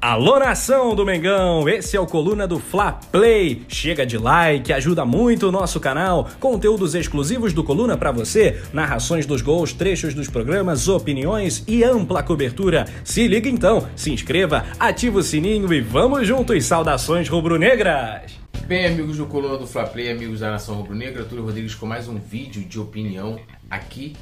Alô nação do Mengão, esse é o Coluna do Fla Play. Chega de like, ajuda muito o nosso canal. Conteúdos exclusivos do Coluna para você, narrações dos gols, trechos dos programas, opiniões e ampla cobertura. Se liga então, se inscreva, ativa o sininho e vamos juntos. Saudações rubro-negras. Bem, amigos do Coluna do Fla Play, amigos da Nação Rubro-Negra, Túlio Rodrigues com mais um vídeo de opinião aqui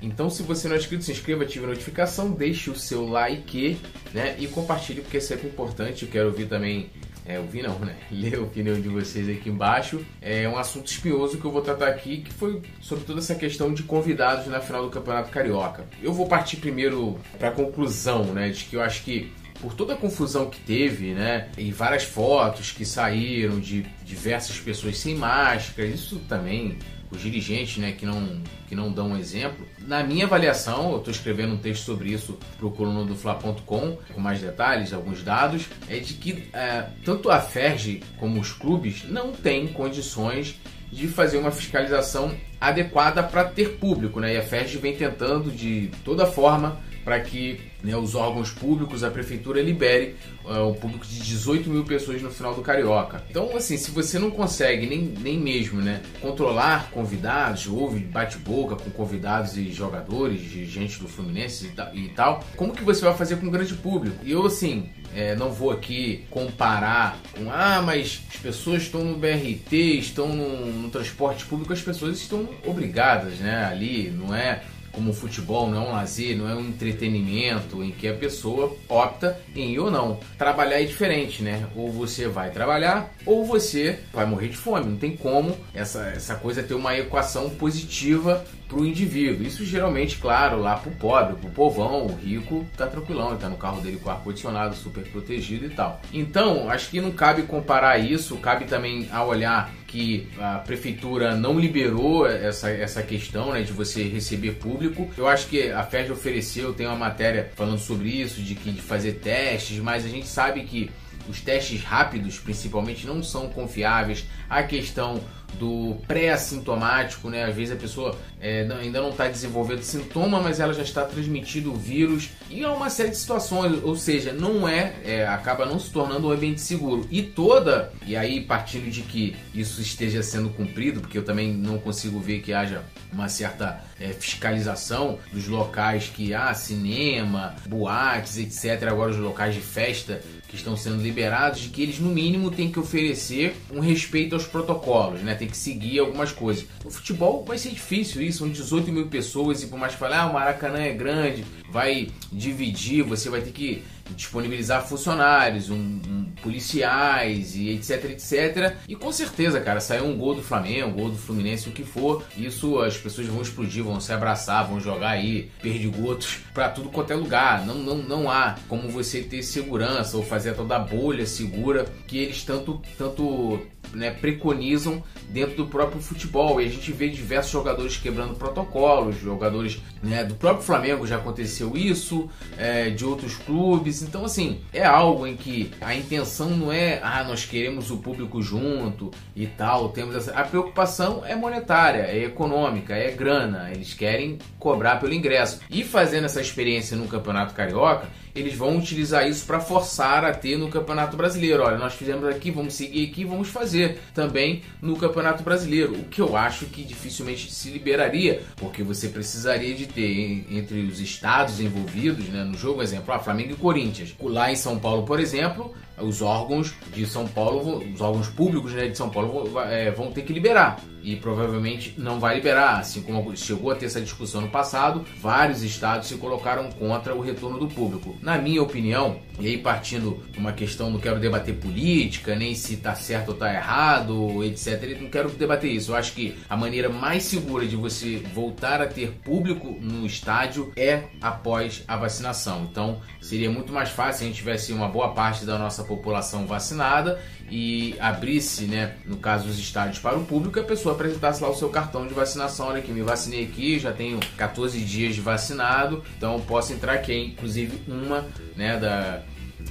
então, se você não é inscrito, se inscreva, ative a notificação, deixe o seu like né, e compartilhe, porque é sempre importante. Eu quero ouvir também, é, ouvir não, né? Ler a opinião de vocês aqui embaixo. É um assunto espinhoso que eu vou tratar aqui, que foi sobre toda essa questão de convidados na final do Campeonato Carioca. Eu vou partir primeiro para a conclusão, né, de que eu acho que por toda a confusão que teve, né? E várias fotos que saíram de diversas pessoas sem máscara, isso também os dirigentes né, que, não, que não dão um exemplo. Na minha avaliação, eu estou escrevendo um texto sobre isso para o coluna do Fla.com, com mais detalhes, alguns dados, é de que é, tanto a FERJ como os clubes não têm condições de fazer uma fiscalização adequada para ter público, né? E a FERJ vem tentando de toda forma para que né, os órgãos públicos, a prefeitura libere uh, o público de 18 mil pessoas no final do Carioca. Então, assim, se você não consegue nem, nem mesmo né, controlar convidados, houve bate-boca com convidados e jogadores, de gente do Fluminense e, tal, como que você vai fazer com o grande público? E eu, assim, é, não vou aqui comparar com, ah, mas as pessoas estão no BRT, estão no, no transporte público, as pessoas estão obrigadas, né, ali, não é como futebol não é um lazer, não é um entretenimento em que a pessoa opta em ir ou não. Trabalhar é diferente, né? Ou você vai trabalhar ou você vai morrer de fome. Não tem como essa, essa coisa ter uma equação positiva para o indivíduo. Isso geralmente, claro, lá para o pobre, para o povão, o rico tá tranquilão, ele tá no carro dele com ar-condicionado, super protegido e tal. Então, acho que não cabe comparar isso, cabe também a olhar que a prefeitura não liberou essa, essa questão né, de você receber público. Eu acho que a FED ofereceu, tem uma matéria falando sobre isso, de que de fazer testes, mas a gente sabe que os testes rápidos, principalmente, não são confiáveis. A questão do pré-assintomático, né? Às vezes a pessoa é, ainda não está desenvolvendo sintoma, mas ela já está transmitindo o vírus e é uma série de situações, ou seja, não é, é, acaba não se tornando um ambiente seguro. E toda, e aí partindo de que isso esteja sendo cumprido, porque eu também não consigo ver que haja uma certa é, fiscalização dos locais que há ah, cinema, boates, etc. Agora os locais de festa que estão sendo liberados, de que eles no mínimo têm que oferecer um respeito aos protocolos, né? Tem que seguir algumas coisas. No futebol vai ser difícil isso, são 18 mil pessoas e por mais que fale, ah, o Maracanã é grande, vai dividir, você vai ter que disponibilizar funcionários, um, um, policiais e etc, etc. E com certeza, cara, saiu um gol do Flamengo, um gol do Fluminense, o que for, isso as pessoas vão explodir, vão se abraçar, vão jogar aí perdigotos para tudo quanto é lugar. Não, não, não há como você ter segurança ou fazer toda a bolha segura que eles tanto, tanto né, preconizam dentro do próprio futebol. E a gente vê diversos jogadores quebrando protocolos, jogadores né, do próprio Flamengo já aconteceu isso, é, de outros clubes. Então, assim, é algo em que a intenção não é, ah, nós queremos o público junto e tal. Temos essa... A preocupação é monetária, é econômica, é grana. Eles querem cobrar pelo ingresso. E fazendo essa experiência no Campeonato Carioca, eles vão utilizar isso para forçar a ter no Campeonato Brasileiro. Olha, nós fizemos aqui, vamos seguir aqui, vamos fazer também no Campeonato Brasileiro. O que eu acho que dificilmente se liberaria, porque você precisaria de ter entre os estados envolvidos, né, no jogo, exemplo, ah, Flamengo e Corinthians. Lá em São Paulo, por exemplo, os órgãos de São Paulo, os órgãos públicos né, de São Paulo vão, é, vão ter que liberar. E provavelmente não vai liberar, assim como chegou a ter essa discussão no passado, vários estados se colocaram contra o retorno do público. Na minha opinião, e aí partindo de uma questão, não quero debater política, nem se está certo ou está errado, etc. Não quero debater isso. Eu acho que a maneira mais segura de você voltar a ter público no estádio é após a vacinação. Então seria muito mais fácil se a gente tivesse uma boa parte da nossa população vacinada e abrisse, né, no caso os estádios para o público, a pessoa apresentasse lá o seu cartão de vacinação, olha que me vacinei aqui, já tenho 14 dias de vacinado, então posso entrar aqui, inclusive uma, né, da,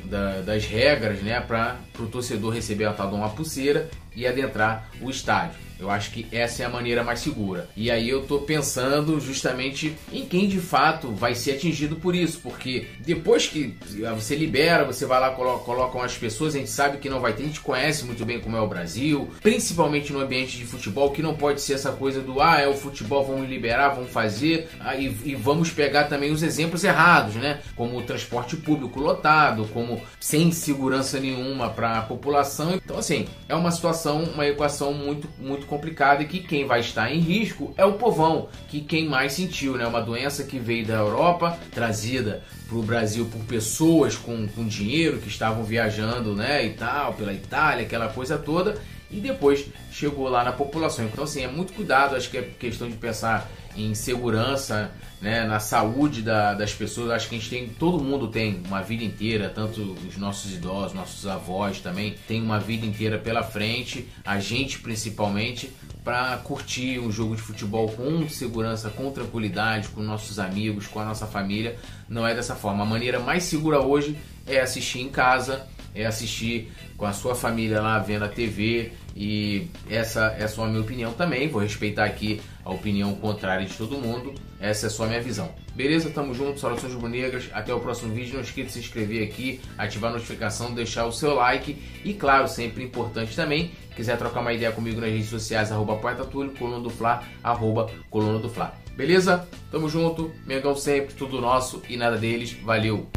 da das regras, né, para o torcedor receber a tal de uma pulseira e adentrar o estádio. Eu acho que essa é a maneira mais segura. E aí eu tô pensando justamente em quem de fato vai ser atingido por isso, porque depois que você libera, você vai lá coloca, coloca umas pessoas, a gente sabe que não vai ter, a gente conhece muito bem como é o Brasil, principalmente no ambiente de futebol, que não pode ser essa coisa do ah, é o futebol, vamos liberar, vamos fazer, ah, e, e vamos pegar também os exemplos errados, né? Como o transporte público lotado, como sem segurança nenhuma para a população. Então, assim, é uma situação, uma equação muito, muito complicada e que quem vai estar em risco é o povão, que quem mais sentiu, né? Uma doença que veio da Europa, trazida para o Brasil por pessoas com, com dinheiro que estavam viajando, né, e tal, pela Itália, aquela coisa toda, e depois chegou lá na população. Então, assim, é muito cuidado, acho que é questão de pensar em segurança, né, na saúde da, das pessoas. Acho que a gente tem, todo mundo tem uma vida inteira, tanto os nossos idosos, nossos avós também, tem uma vida inteira pela frente, a gente principalmente, para curtir um jogo de futebol com segurança, com tranquilidade, com nossos amigos, com a nossa família. Não é dessa forma. A maneira mais segura hoje é assistir em casa, é assistir com a sua família lá vendo a TV e essa é só a minha opinião também. Vou respeitar aqui a opinião contrária de todo mundo. Essa é só a minha visão. Beleza? Tamo junto, saudações rubro-negras. Até o próximo vídeo. Não esqueça de se inscrever aqui, ativar a notificação, deixar o seu like. E claro, sempre importante também, quiser trocar uma ideia comigo nas redes sociais, arroba Poeta Túlio, coluna do Fla, arroba coluna do Fla. Beleza? Tamo junto, Mengão sempre, tudo nosso e nada deles. Valeu!